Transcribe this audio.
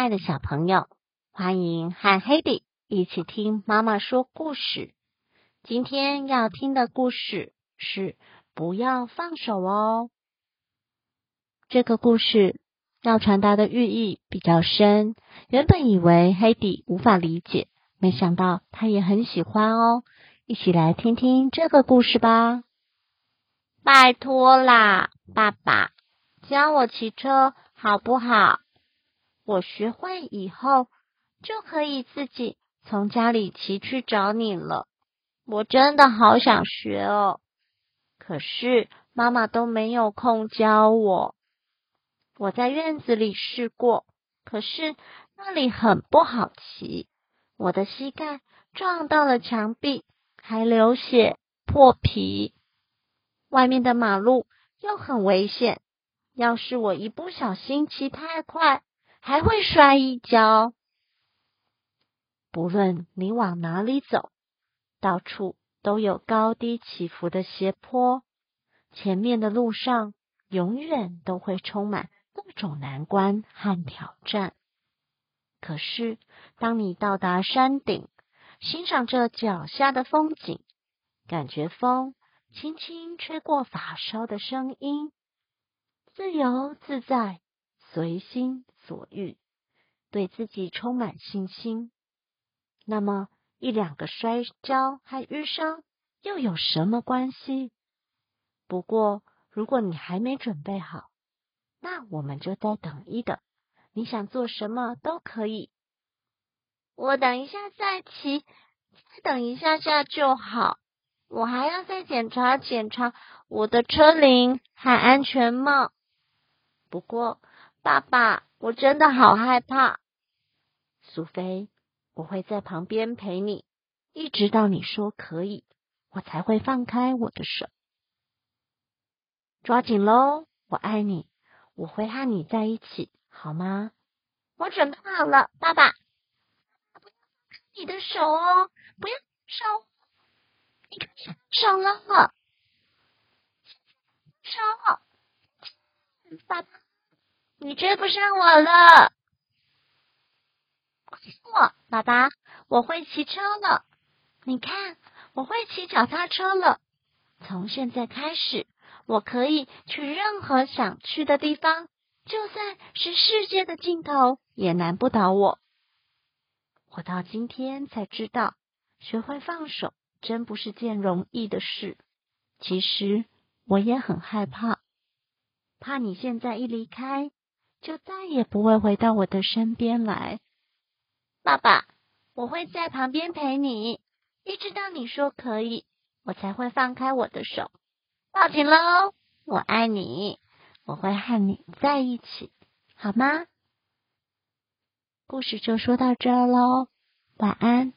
爱的小朋友，欢迎和 hey 一起听妈妈说故事。今天要听的故事是“不要放手哦”。这个故事要传达的寓意比较深，原本以为 Hedy 无法理解，没想到他也很喜欢哦。一起来听听这个故事吧。拜托啦，爸爸，教我骑车好不好？我学会以后就可以自己从家里骑去找你了。我真的好想学哦，可是妈妈都没有空教我。我在院子里试过，可是那里很不好骑，我的膝盖撞到了墙壁，还流血破皮。外面的马路又很危险，要是我一不小心骑太快，还会摔一跤。不论你往哪里走，到处都有高低起伏的斜坡，前面的路上永远都会充满各种难关和挑战。可是，当你到达山顶，欣赏着脚下的风景，感觉风。轻轻吹过发梢的声音，自由自在，随心所欲，对自己充满信心。那么一两个摔跤和淤伤又有什么关系？不过如果你还没准备好，那我们就再等一等。你想做什么都可以。我等一下再骑，再等一下下就好。我还要再检查检查我的车铃和安全帽。不过，爸爸，我真的好害怕。苏菲，我会在旁边陪你，一直到你说可以，我才会放开我的手。抓紧喽，我爱你，我会和你在一起，好吗？我准备好了，爸爸。不你的手哦，不要手。你手了，手，爸爸，你追不上我了。我，爸爸，我会骑车了。你看，我会骑脚踏车了。从现在开始，我可以去任何想去的地方，就算是世界的尽头，也难不倒我。我到今天才知道，学会放手。真不是件容易的事。其实我也很害怕，怕你现在一离开，就再也不会回到我的身边来。爸爸，我会在旁边陪你，一直到你说可以，我才会放开我的手。抱紧喽，我爱你，我会和你在一起，好吗？故事就说到这喽，晚安。